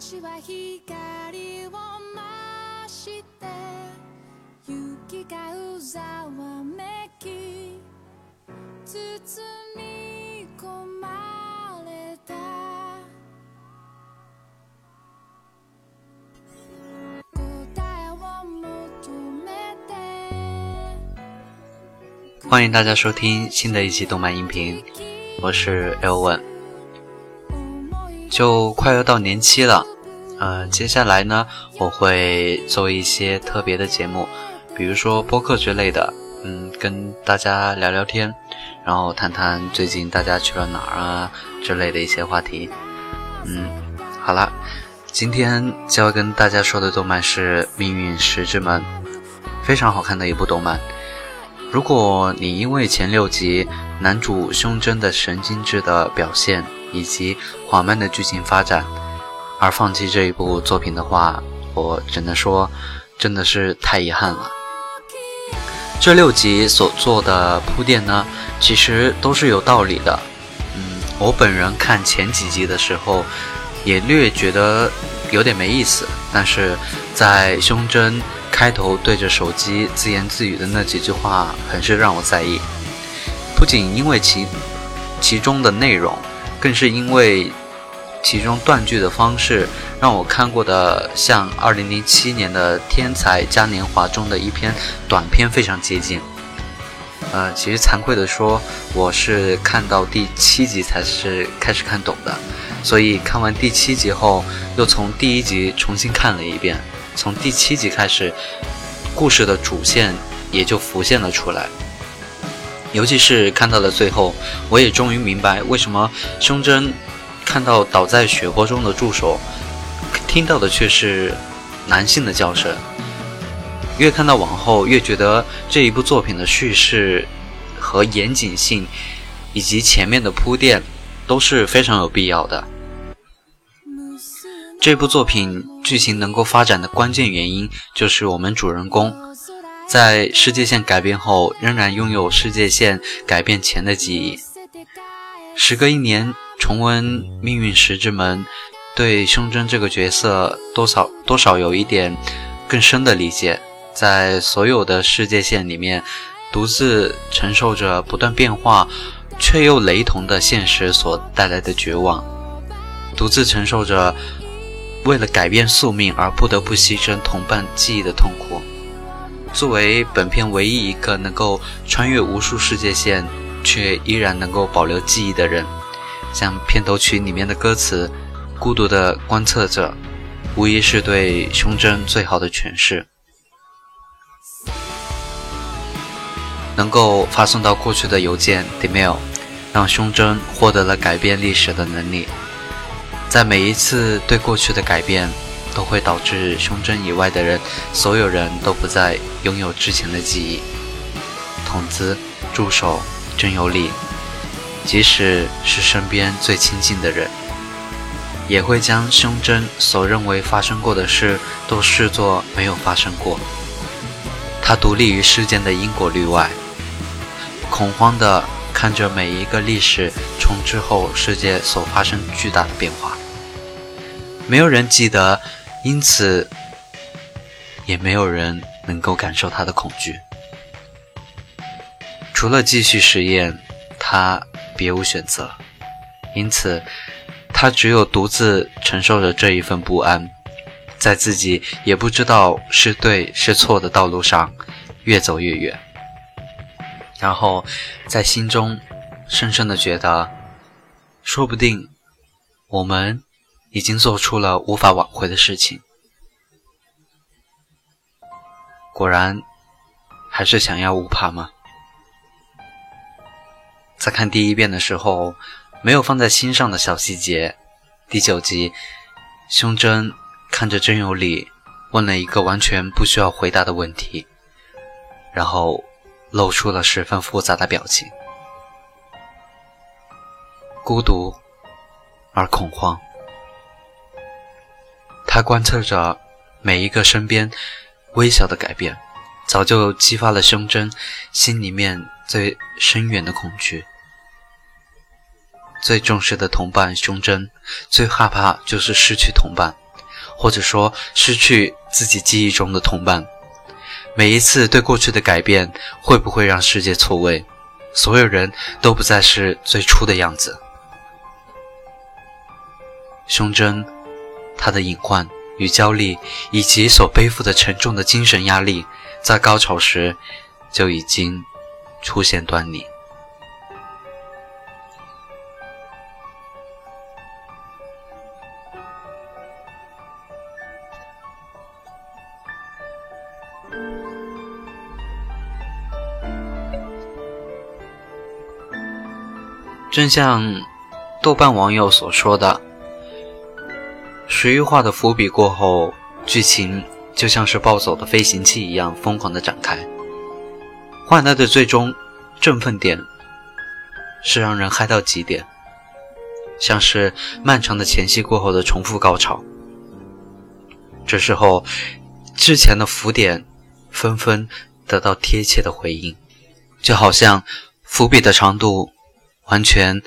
街は光を増して雪がうざわめき包み込まれた答えを求めて欢迎大家收听新的一期动漫音频，我是 L One。就快要到年期了， 呃，接下来呢，我会做一些特别的节目，比如说播客之类的，嗯，跟大家聊聊天，然后谈谈最近大家去了哪儿啊之类的一些话题。嗯，好了，今天就要跟大家说的动漫是《命运石之门》，非常好看的一部动漫。如果你因为前六集男主胸针的神经质的表现以及缓慢的剧情发展而放弃这一部作品的话，我只能说真的是太遗憾了。这六集所做的铺垫呢，其实都是有道理的。嗯，我本人看前几集的时候，也略觉得有点没意思，但是在胸针。开头对着手机自言自语的那几句话，很是让我在意。不仅因为其其中的内容，更是因为其中断句的方式，让我看过的像2007年的《天才嘉年华》中的一篇短片非常接近。呃，其实惭愧的说，我是看到第七集才是开始看懂的，所以看完第七集后，又从第一集重新看了一遍。从第七集开始，故事的主线也就浮现了出来。尤其是看到了最后，我也终于明白为什么胸针看到倒在血泊中的助手，听到的却是男性的叫声。越看到往后，越觉得这一部作品的叙事和严谨性，以及前面的铺垫都是非常有必要的。这部作品剧情能够发展的关键原因，就是我们主人公在世界线改变后，仍然拥有世界线改变前的记忆。时隔一年，重温《命运石之门》，对胸针这个角色多少多少有一点更深的理解。在所有的世界线里面，独自承受着不断变化却又雷同的现实所带来的绝望，独自承受着。为了改变宿命而不得不牺牲同伴记忆的痛苦。作为本片唯一一个能够穿越无数世界线却依然能够保留记忆的人，像片头曲里面的歌词《孤独的观测者》，无疑是对胸针最好的诠释。能够发送到过去的邮件 （email），让胸针获得了改变历史的能力。在每一次对过去的改变，都会导致胸针以外的人，所有人都不再拥有之前的记忆。筒子、助手、真由里，即使是身边最亲近的人，也会将胸针所认为发生过的事，都视作没有发生过。他独立于世间的因果律外，恐慌地看着每一个历史重置后世界所发生巨大的变化。没有人记得，因此也没有人能够感受他的恐惧。除了继续实验，他别无选择。因此，他只有独自承受着这一份不安，在自己也不知道是对是错的道路上越走越远。然后，在心中深深的觉得，说不定我们。已经做出了无法挽回的事情，果然还是想要乌帕吗？在看第一遍的时候，没有放在心上的小细节。第九集，胸针看着真由里，问了一个完全不需要回答的问题，然后露出了十分复杂的表情，孤独而恐慌。他观测着每一个身边微小的改变，早就激发了胸针心里面最深远的恐惧。最重视的同伴胸针，最害怕就是失去同伴，或者说失去自己记忆中的同伴。每一次对过去的改变，会不会让世界错位？所有人都不再是最初的样子。胸针，它的隐患与焦虑，以及所背负的沉重的精神压力，在高潮时就已经出现端倪。正像豆瓣网友所说的，十余话的伏笔过后，剧情就像是暴走的飞行器一样疯狂的展开。换来的最终振奋点是让人嗨到极点，像是漫长的前戏过后的重复高潮。这时候，之前的浮点纷纷得到贴切的回应，就好像伏笔的长度。完全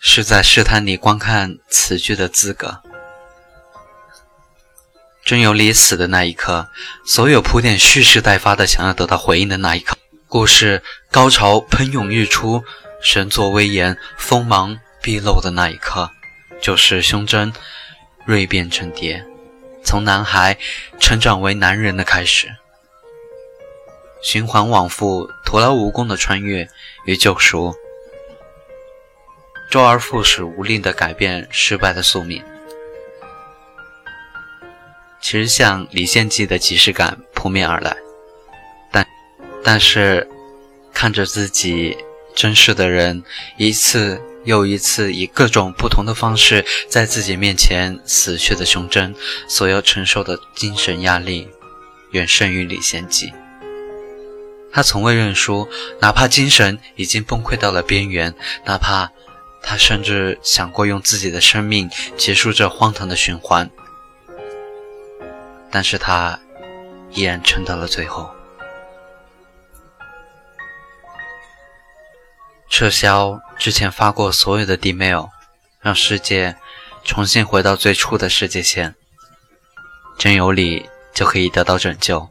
是在试探你观看此剧的资格。真由里死的那一刻，所有铺垫蓄势待发的想要得到回应的那一刻，故事高潮喷涌欲出，神作威严，锋芒毕露的那一刻，就是胸针锐变成蝶，从男孩成长为男人的开始。循环往复，徒劳无功的穿越与救赎。周而复始，无力的改变失败的宿命。其实，像《李献计》的即视感扑面而来，但但是看着自己珍视的人一次又一次以各种不同的方式在自己面前死去的胸针，所要承受的精神压力远胜于李献计。他从未认输，哪怕精神已经崩溃到了边缘，哪怕。他甚至想过用自己的生命结束这荒唐的循环，但是他依然撑到了最后。撤销之前发过所有的 D mail，让世界重新回到最初的世界线，真有理就可以得到拯救。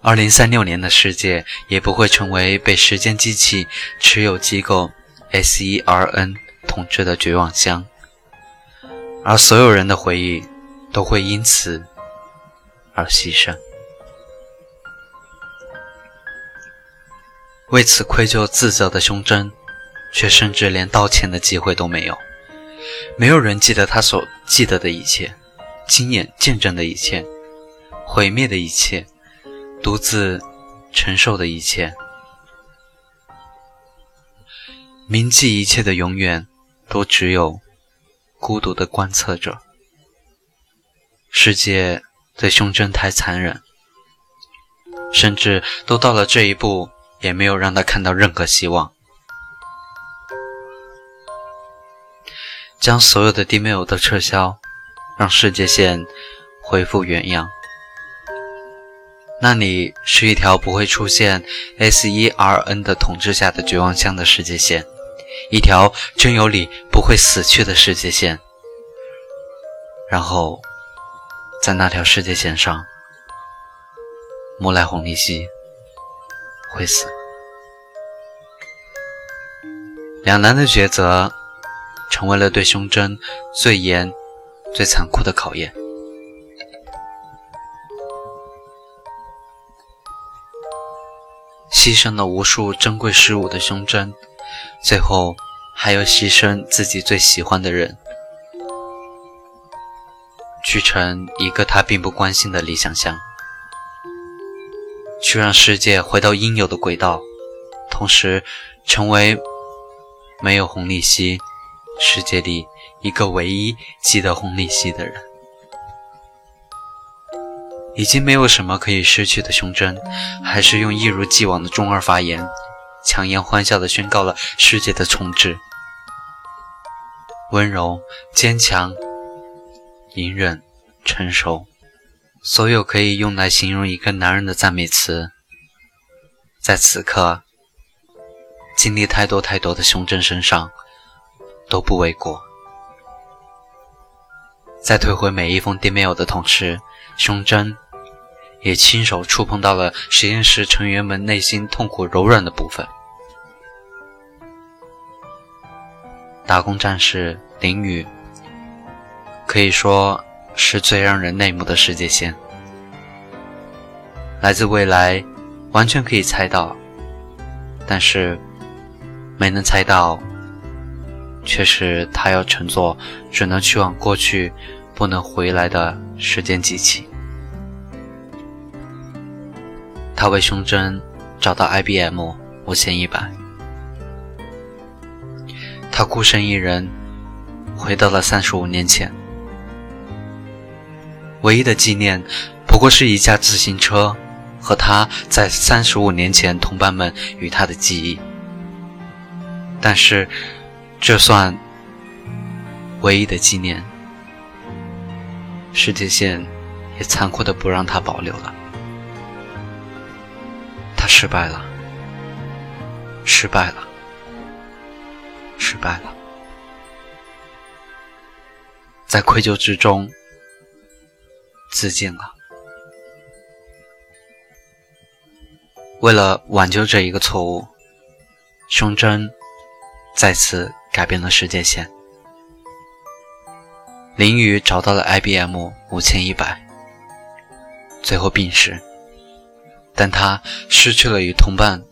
二零三六年的世界也不会成为被时间机器持有机构 SERN 统治的绝望乡，而所有人的回忆都会因此而牺牲。为此愧疚自责的胸针，却甚至连道歉的机会都没有。没有人记得他所记得的一切，亲眼见证的一切，毁灭的一切，独自承受的一切，铭记一切的永远。都只有孤独的观测者。世界对胸针太残忍，甚至都到了这一步，也没有让他看到任何希望。将所有的 D mail 都撤销，让世界线恢复原样。那里是一条不会出现 S E R N 的统治下的绝望乡的世界线。一条真有理不会死去的世界线，然后在那条世界线上，木赖红利希会死。两难的抉择，成为了对胸针最严、最残酷的考验。牺牲了无数珍贵事物的胸针。最后，还要牺牲自己最喜欢的人，去成一个他并不关心的理想乡，去让世界回到应有的轨道，同时成为没有红利息世界里一个唯一记得红利息的人。已经没有什么可以失去的胸针，还是用一如既往的中二发言。强颜欢笑地宣告了世界的重置。温柔、坚强、隐忍、成熟，所有可以用来形容一个男人的赞美词，在此刻经历太多太多的胸针身上都不为过。在退回每一封 email 的同时，胸针也亲手触碰到了实验室成员们内心痛苦柔软的部分。打工战士林雨，可以说是最让人内幕的世界线。来自未来，完全可以猜到，但是没能猜到，却是他要乘坐只能去往过去、不能回来的时间机器。他为胸针找到 IBM 五千一百。他孤身一人回到了三十五年前，唯一的纪念不过是一架自行车和他在三十五年前同伴们与他的记忆。但是，这算唯一的纪念，世界线也残酷的不让他保留了。他失败了，失败了。失败了，在愧疚之中自尽了。为了挽救这一个错误，胸针再次改变了世界线。林雨找到了 IBM 五千一百，最后病逝，但他失去了与同伴、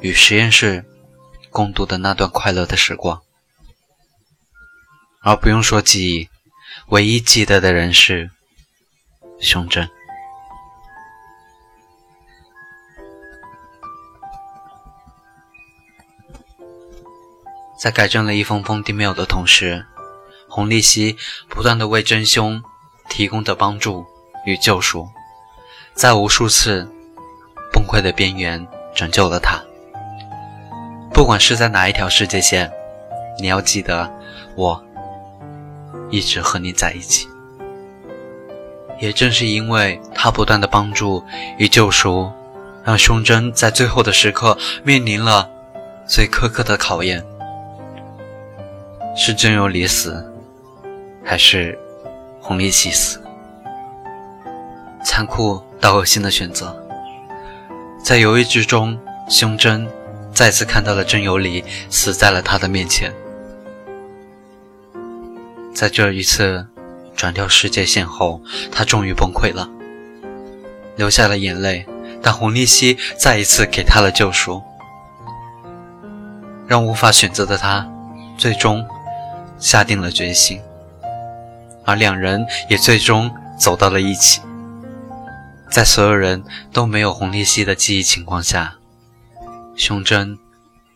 与实验室。共度的那段快乐的时光，而不用说记忆，唯一记得的人是胸针。在改正了一封封 email 的同时，洪立希不断的为真凶提供的帮助与救赎，在无数次崩溃的边缘拯救了他。不管是在哪一条世界线，你要记得，我一直和你在一起。也正是因为他不断的帮助与救赎，让胸针在最后的时刻面临了最苛刻的考验：是真由里死，还是红利希死？残酷到恶心的选择，在犹豫之中，胸针。再次看到了真由里死在了他的面前，在这一次转掉世界线后，他终于崩溃了，流下了眼泪。但洪立希再一次给他了救赎，让无法选择的他最终下定了决心，而两人也最终走到了一起。在所有人都没有红利息的记忆情况下。胸针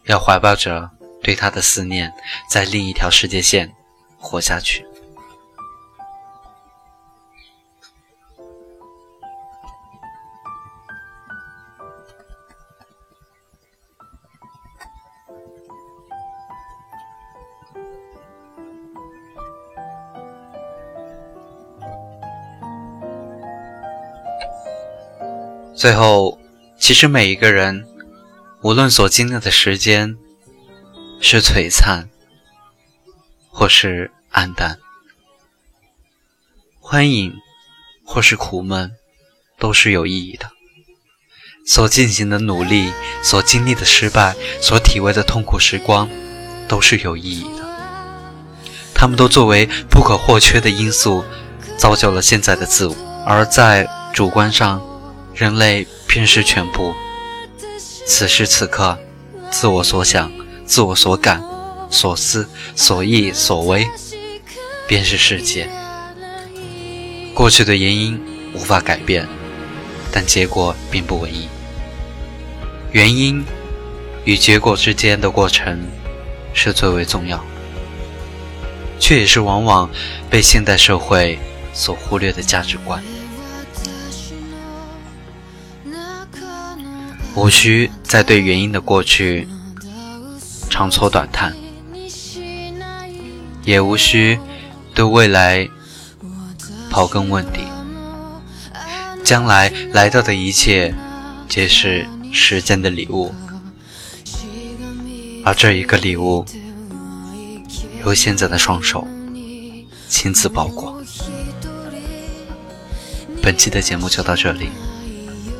要怀抱着对他的思念，在另一条世界线活下去。最后，其实每一个人。无论所经历的时间是璀璨，或是黯淡，欢迎或是苦闷，都是有意义的。所进行的努力，所经历的失败，所体味的痛苦时光，都是有意义的。他们都作为不可或缺的因素，造就了现在的自我。而在主观上，人类便是全部。此时此刻，自我所想、自我所感、所思、所忆、所为，便是世界。过去的原因无法改变，但结果并不唯一。原因与结果之间的过程是最为重要，却也是往往被现代社会所忽略的价值观。无需再对原因的过去长搓短叹，也无需对未来刨根问底。将来来到的一切，皆是时间的礼物，而这一个礼物，由现在的双手亲自包裹。本期的节目就到这里，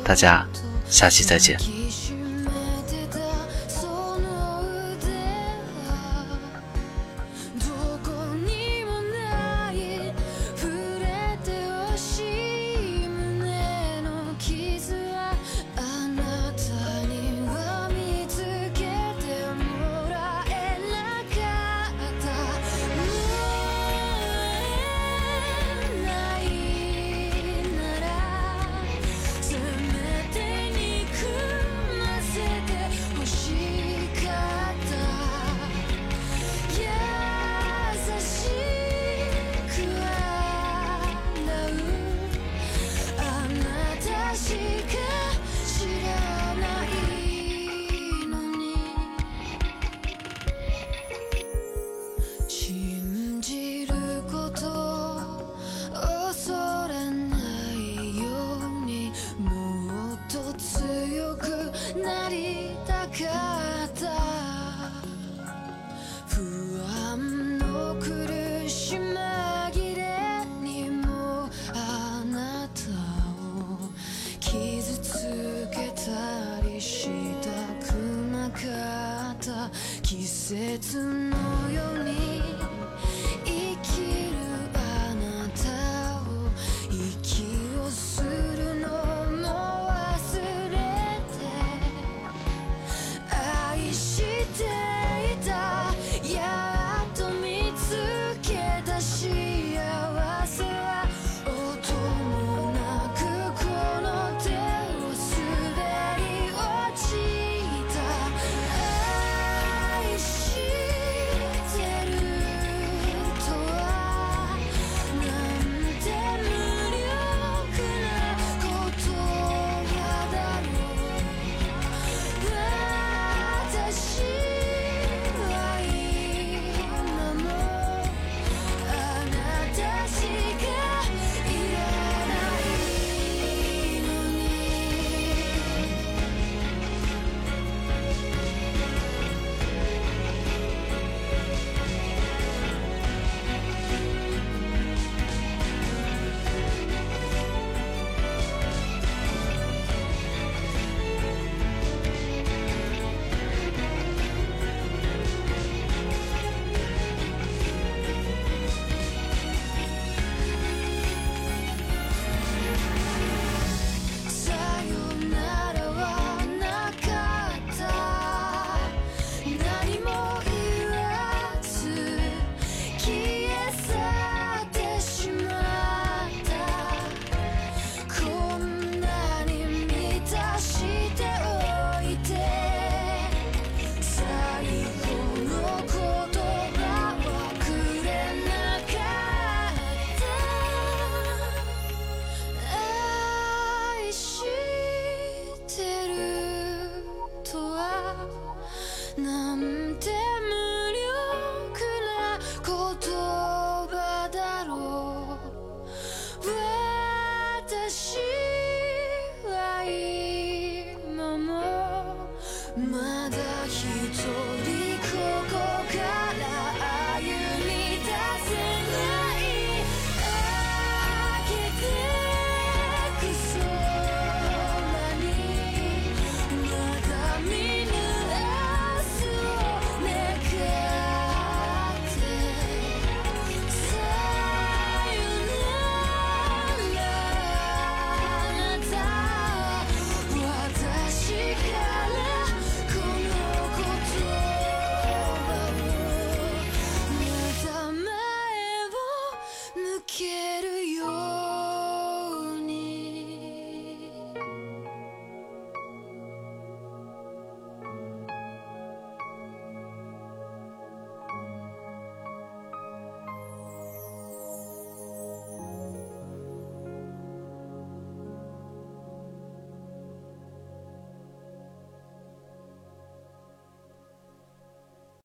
大家下期再见。